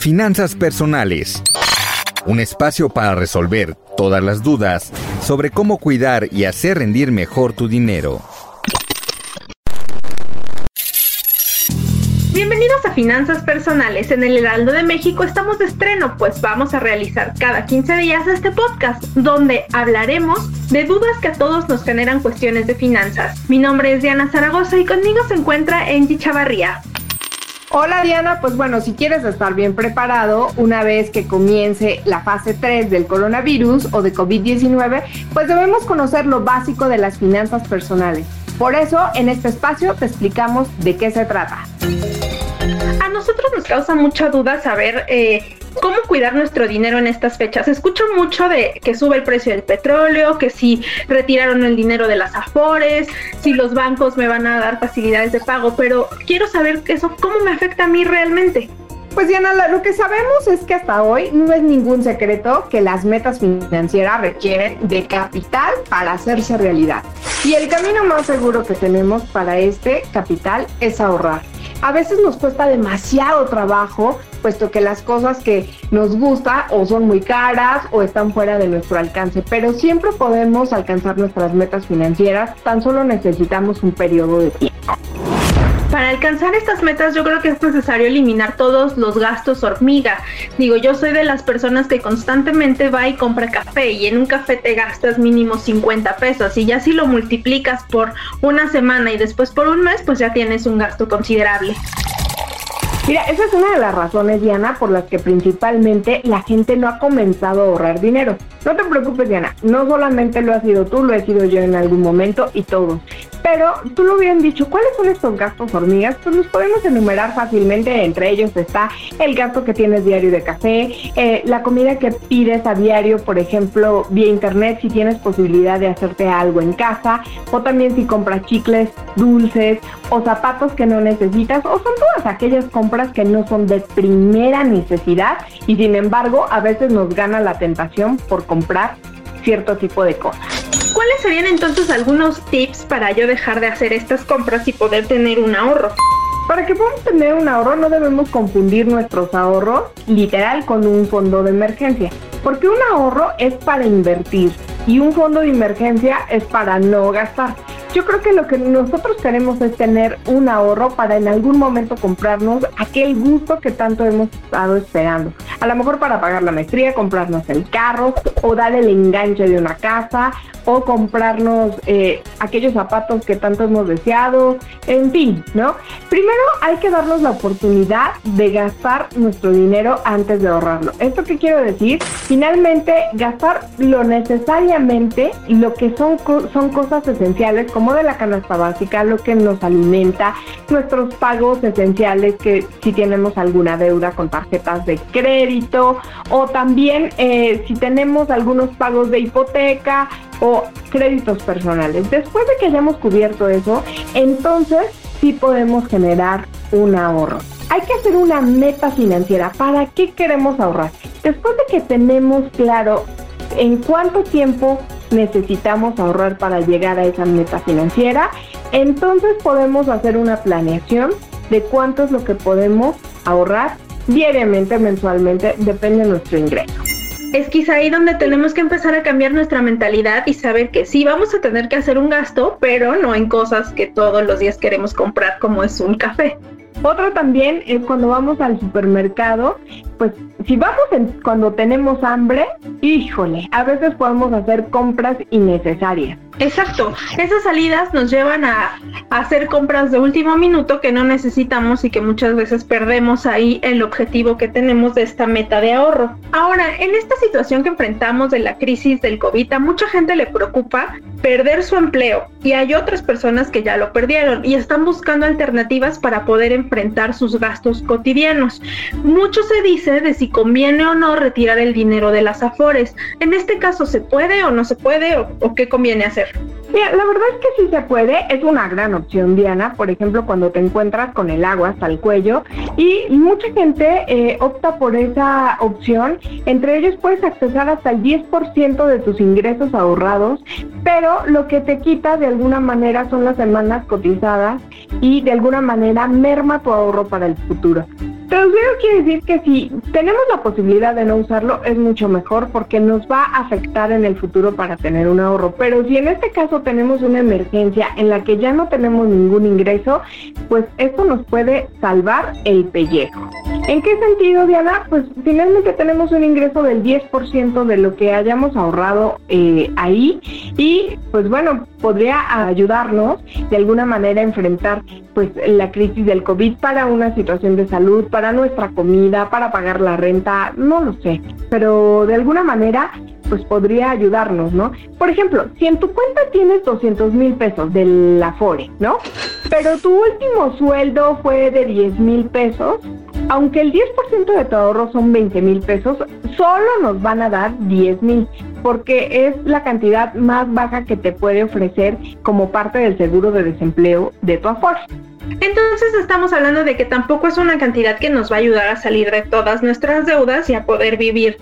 Finanzas personales. Un espacio para resolver todas las dudas sobre cómo cuidar y hacer rendir mejor tu dinero. Bienvenidos a Finanzas Personales. En el Heraldo de México estamos de estreno, pues vamos a realizar cada 15 días este podcast, donde hablaremos de dudas que a todos nos generan cuestiones de finanzas. Mi nombre es Diana Zaragoza y conmigo se encuentra Angie Chavarría. Hola Diana, pues bueno, si quieres estar bien preparado una vez que comience la fase 3 del coronavirus o de COVID-19, pues debemos conocer lo básico de las finanzas personales. Por eso, en este espacio te explicamos de qué se trata. Nosotros nos causa mucha duda saber eh, cómo cuidar nuestro dinero en estas fechas. Escucho mucho de que sube el precio del petróleo, que si retiraron el dinero de las afores, si los bancos me van a dar facilidades de pago, pero quiero saber eso, cómo me afecta a mí realmente. Pues Diana, lo que sabemos es que hasta hoy no es ningún secreto que las metas financieras requieren de capital para hacerse realidad. Y el camino más seguro que tenemos para este capital es ahorrar a veces nos cuesta demasiado trabajo, puesto que las cosas que nos gusta o son muy caras o están fuera de nuestro alcance, pero siempre podemos alcanzar nuestras metas financieras, tan solo necesitamos un periodo de tiempo. Para alcanzar estas metas yo creo que es necesario eliminar todos los gastos hormiga. Digo, yo soy de las personas que constantemente va y compra café y en un café te gastas mínimo 50 pesos y ya si lo multiplicas por una semana y después por un mes, pues ya tienes un gasto considerable. Mira, esa es una de las razones, Diana, por las que principalmente la gente no ha comenzado a ahorrar dinero. No te preocupes, Diana, no solamente lo has sido tú, lo he sido yo en algún momento y todos. Pero tú lo habían dicho, ¿cuáles son estos gastos hormigas? Pues los podemos enumerar fácilmente. Entre ellos está el gasto que tienes diario de café, eh, la comida que pides a diario, por ejemplo, vía internet, si tienes posibilidad de hacerte algo en casa, o también si compras chicles, dulces o zapatos que no necesitas, o son todas aquellas compras que no son de primera necesidad y sin embargo a veces nos gana la tentación por comprar cierto tipo de cosas. ¿Cuáles serían entonces algunos tips para yo dejar de hacer estas compras y poder tener un ahorro? Para que podamos tener un ahorro no debemos confundir nuestros ahorros literal con un fondo de emergencia, porque un ahorro es para invertir y un fondo de emergencia es para no gastar. Yo creo que lo que nosotros queremos es tener un ahorro para en algún momento comprarnos aquel gusto que tanto hemos estado esperando. A lo mejor para pagar la maestría, comprarnos el carro o dar el enganche de una casa o comprarnos eh, aquellos zapatos que tanto hemos deseado, en fin, ¿no? Primero hay que darnos la oportunidad de gastar nuestro dinero antes de ahorrarlo. ¿Esto qué quiero decir? Finalmente, gastar lo necesariamente, lo que son, son cosas esenciales, como de la canasta básica, lo que nos alimenta, nuestros pagos esenciales, que si tenemos alguna deuda con tarjetas de crédito, o también eh, si tenemos algunos pagos de hipoteca, o créditos personales. Después de que hayamos cubierto eso, entonces sí podemos generar un ahorro. Hay que hacer una meta financiera. ¿Para qué queremos ahorrar? Después de que tenemos claro en cuánto tiempo necesitamos ahorrar para llegar a esa meta financiera, entonces podemos hacer una planeación de cuánto es lo que podemos ahorrar diariamente, mensualmente, depende de nuestro ingreso es quizá ahí donde tenemos que empezar a cambiar nuestra mentalidad y saber que sí vamos a tener que hacer un gasto, pero no en cosas que todos los días queremos comprar como es un café. Otro también es cuando vamos al supermercado pues si vamos en, cuando tenemos hambre, híjole, a veces podemos hacer compras innecesarias. Exacto, esas salidas nos llevan a, hacer compras de último minuto que no necesitamos y que muchas veces perdemos ahí el objetivo que tenemos de esta meta de ahorro. Ahora, en esta situación que enfrentamos de la crisis del COVID, a mucha gente le preocupa perder su empleo y hay otras personas que ya lo perdieron y están buscando alternativas para poder enfrentar sus gastos cotidianos. Mucho se dice de si conviene o no retirar el dinero de las afores. En este caso, ¿se puede o no se puede o, qué conviene hacer? La verdad es que sí se puede, es una gran opción, Diana. Por ejemplo, cuando te encuentras con el agua hasta el cuello y mucha gente eh, opta por esa opción. Entre ellos puedes accesar hasta el 10% de tus ingresos ahorrados, pero lo que te quita de alguna manera son las semanas cotizadas y de alguna manera merma tu ahorro para el futuro. Eso quiere decir que si tenemos la posibilidad de no usarlo, es mucho mejor porque nos va a afectar en el futuro para tener un ahorro. Pero si en este caso tenemos una emergencia en la que ya no tenemos ningún ingreso, pues esto nos puede salvar el pellejo. ¿En qué sentido, Diana? Pues finalmente tenemos un ingreso del 10% de lo que hayamos ahorrado eh, ahí y pues bueno, podría ayudarnos de alguna manera a enfrentar pues la crisis del COVID para una situación de salud, para nuestra comida, para pagar la renta, no lo sé, pero de alguna manera pues podría ayudarnos, ¿no? Por ejemplo, si en tu cuenta tienes 200 mil pesos del Afore, ¿no? Pero tu último sueldo fue de 10 mil pesos, aunque el 10% de tu ahorro son 20 mil pesos, solo nos van a dar 10 mil, porque es la cantidad más baja que te puede ofrecer como parte del seguro de desempleo de tu Afore. Entonces estamos hablando de que tampoco es una cantidad que nos va a ayudar a salir de todas nuestras deudas y a poder vivir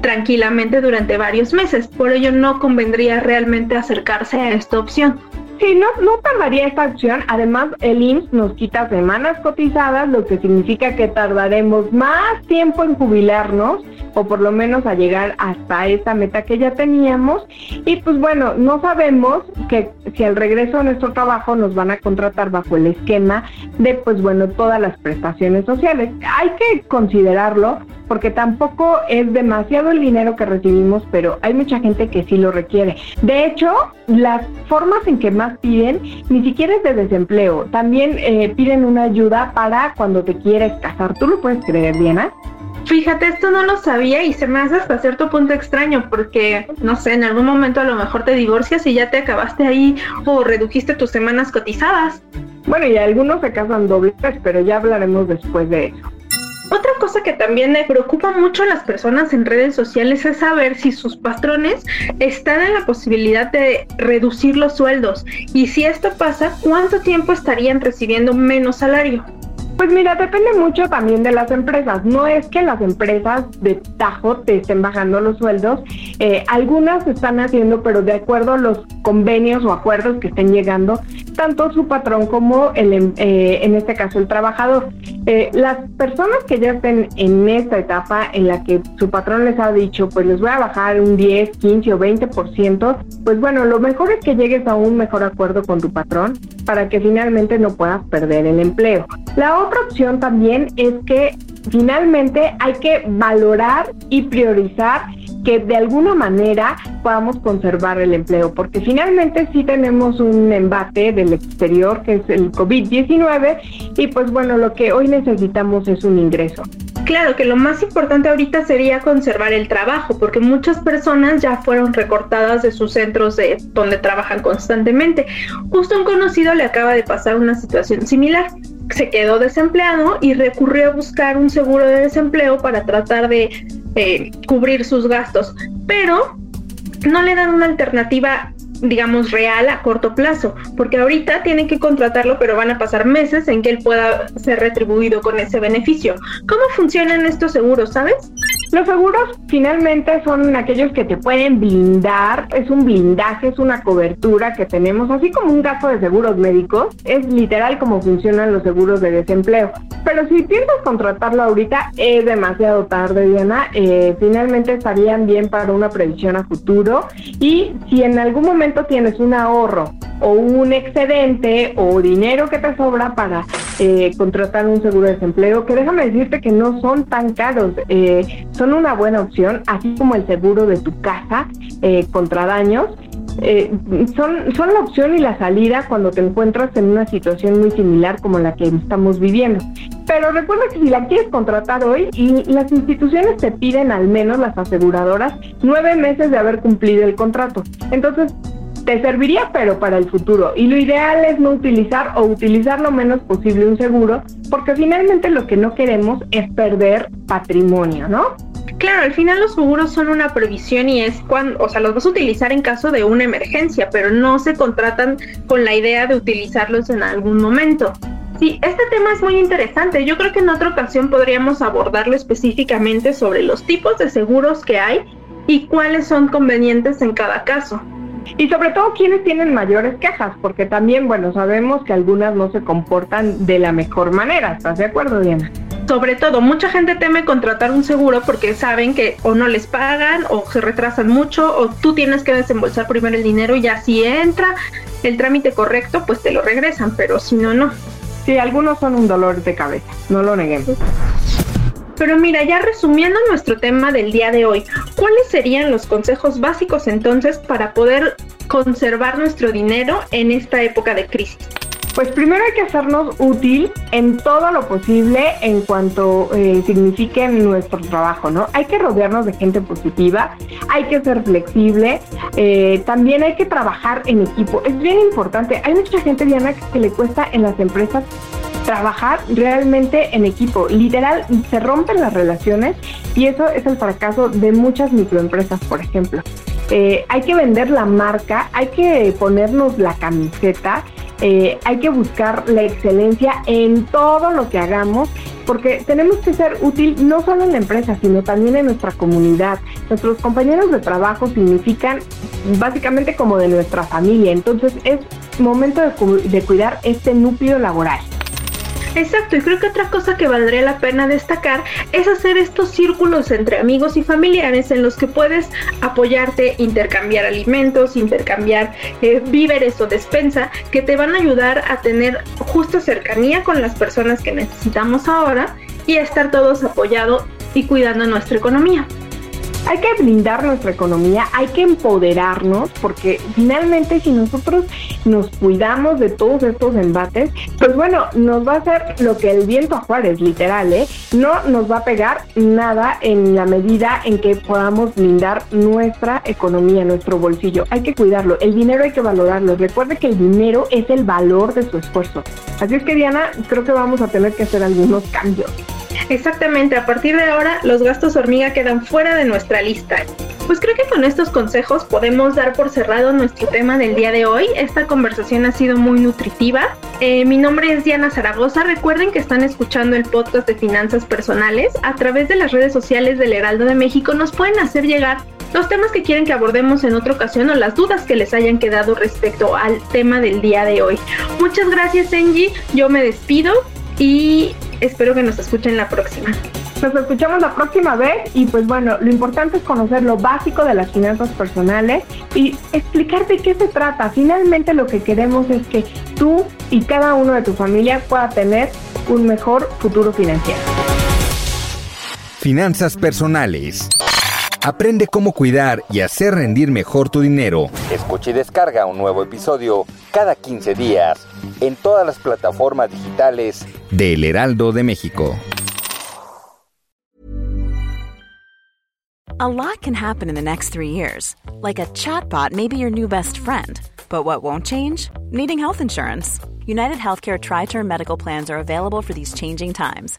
tranquilamente durante varios meses. Por ello no convendría realmente acercarse a esta opción. Sí, no, no tardaría esta opción. Además, el IMSS nos quita semanas cotizadas, lo que significa que tardaremos más tiempo en jubilarnos o por lo menos a llegar hasta esta meta que ya teníamos. Y pues bueno, no sabemos que si al regreso a nuestro trabajo nos van a contratar bajo el esquema de pues bueno, todas las prestaciones sociales. Hay que considerarlo porque tampoco es demasiado el dinero que recibimos, pero hay mucha gente que sí lo requiere. De hecho, las formas en que más piden ni siquiera es de desempleo, también eh, piden una ayuda para cuando te quieres casar. ¿Tú lo puedes creer, Diana? Fíjate, esto no lo sabía y se me hace hasta cierto punto extraño porque, no sé, en algún momento a lo mejor te divorcias y ya te acabaste ahí o redujiste tus semanas cotizadas. Bueno, y algunos se casan dobles, pero ya hablaremos después de eso. Otra cosa que también me preocupa mucho a las personas en redes sociales es saber si sus patrones están en la posibilidad de reducir los sueldos y si esto pasa, ¿cuánto tiempo estarían recibiendo menos salario? Pues mira, depende mucho también de las empresas. No es que las empresas de tajo te estén bajando los sueldos. Eh, algunas están haciendo, pero de acuerdo a los convenios o acuerdos que estén llegando, tanto su patrón como el, em, eh, en este caso el trabajador. Eh, las personas que ya estén en esta etapa en la que su patrón les ha dicho, pues les voy a bajar un 10, 15 o 20%, pues bueno, lo mejor es que llegues a un mejor acuerdo con tu patrón para que finalmente no puedas perder el empleo. La otra opción también es que finalmente hay que valorar y priorizar que de alguna manera podamos conservar el empleo, porque finalmente sí tenemos un embate del exterior, que es el COVID-19, y pues bueno, lo que hoy necesitamos es un ingreso. Claro que lo más importante ahorita sería conservar el trabajo, porque muchas personas ya fueron recortadas de sus centros de donde trabajan constantemente. Justo un conocido le acaba de pasar una situación similar se quedó desempleado y recurrió a buscar un seguro de desempleo para tratar de eh, cubrir sus gastos, pero no le dan una alternativa digamos real a corto plazo, porque ahorita tienen que contratarlo, pero van a pasar meses en que él pueda ser retribuido con ese beneficio. ¿Cómo funcionan estos seguros, sabes? Los seguros finalmente son aquellos que te pueden blindar, es un blindaje, es una cobertura que tenemos, así como un gasto de seguros médicos, es literal como funcionan los seguros de desempleo. Pero si piensas contratarlo ahorita, es demasiado tarde, Diana. Eh, finalmente estarían bien para una previsión a futuro y si en algún momento tienes un ahorro o un excedente o dinero que te sobra para eh, contratar un seguro de desempleo, que déjame decirte que no son tan caros, eh, son una buena opción, así como el seguro de tu casa eh, contra daños. son, son la opción y la salida cuando te encuentras en una situación muy similar como la que estamos viviendo. Pero recuerda que si la quieres contratar hoy, y las instituciones te piden al menos las aseguradoras nueve meses de haber cumplido el contrato. Entonces, te serviría, pero para el futuro. Y lo ideal es no utilizar o utilizar lo menos posible un seguro, porque finalmente lo que no queremos es perder patrimonio, ¿no? Claro, al final los seguros son una previsión y es cuando, o sea, los vas a utilizar en caso de una emergencia, pero no se contratan con la idea de utilizarlos en algún momento. Sí, este tema es muy interesante. Yo creo que en otra ocasión podríamos abordarlo específicamente sobre los tipos de seguros que hay y cuáles son convenientes en cada caso. Y sobre todo quienes tienen mayores quejas, porque también, bueno, sabemos que algunas no se comportan de la mejor manera. ¿Estás de acuerdo, Diana? Sobre todo, mucha gente teme contratar un seguro porque saben que o no les pagan o se retrasan mucho o tú tienes que desembolsar primero el dinero y ya si entra el trámite correcto, pues te lo regresan, pero si no, no. Sí, algunos son un dolor de cabeza, no lo neguemos. Pero mira, ya resumiendo nuestro tema del día de hoy, ¿cuáles serían los consejos básicos entonces para poder conservar nuestro dinero en esta época de crisis? Pues primero hay que hacernos útil en todo lo posible en cuanto eh, signifique nuestro trabajo, ¿no? Hay que rodearnos de gente positiva, hay que ser flexible, eh, también hay que trabajar en equipo. Es bien importante. Hay mucha gente, Diana, que le cuesta en las empresas trabajar realmente en equipo. Literal, se rompen las relaciones y eso es el fracaso de muchas microempresas, por ejemplo. Eh, hay que vender la marca, hay que ponernos la camiseta, eh, hay que buscar la excelencia en todo lo que hagamos, porque tenemos que ser útil no solo en la empresa, sino también en nuestra comunidad. Nuestros compañeros de trabajo significan básicamente como de nuestra familia, entonces es momento de cuidar este núcleo laboral. Exacto, y creo que otra cosa que valdría la pena destacar es hacer estos círculos entre amigos y familiares en los que puedes apoyarte, intercambiar alimentos, intercambiar eh, víveres o despensa que te van a ayudar a tener justa cercanía con las personas que necesitamos ahora y a estar todos apoyados y cuidando nuestra economía hay que blindar nuestra economía, hay que empoderarnos, porque finalmente si nosotros nos cuidamos de todos estos embates, pues bueno, nos va a hacer lo que el viento a Juárez, literal, ¿eh? No nos va a pegar nada en la medida en que podamos blindar nuestra economía, nuestro bolsillo. Hay que cuidarlo, el dinero hay que valorarlo. Recuerde que el dinero es el valor de su esfuerzo. Así es que Diana, creo que vamos a tener que hacer algunos cambios. Exactamente, a partir de ahora los gastos hormiga quedan fuera de nuestra lista. Pues creo que con estos consejos podemos dar por cerrado nuestro tema del día de hoy. Esta conversación ha sido muy nutritiva. Eh, mi nombre es Diana Zaragoza. Recuerden que están escuchando el podcast de finanzas personales. A través de las redes sociales del Heraldo de México nos pueden hacer llegar los temas que quieren que abordemos en otra ocasión o las dudas que les hayan quedado respecto al tema del día de hoy. Muchas gracias, Angie. Yo me despido y espero que nos escuchen la próxima. Nos escuchamos la próxima vez y pues bueno, lo importante es conocer lo básico de las finanzas personales y explicar de qué se trata. Finalmente lo que queremos es que tú y cada uno de tu familia pueda tener un mejor futuro financiero. Finanzas personales. Aprende cómo cuidar y hacer rendir mejor tu dinero. Escucha y descarga un nuevo episodio cada 15 días en todas las plataformas digitales de El Heraldo de México. A lot can happen in the next three years. Like a chatbot may be your new best friend. But what won't change? Needing health insurance. United Healthcare Tri Term Medical Plans are available for these changing times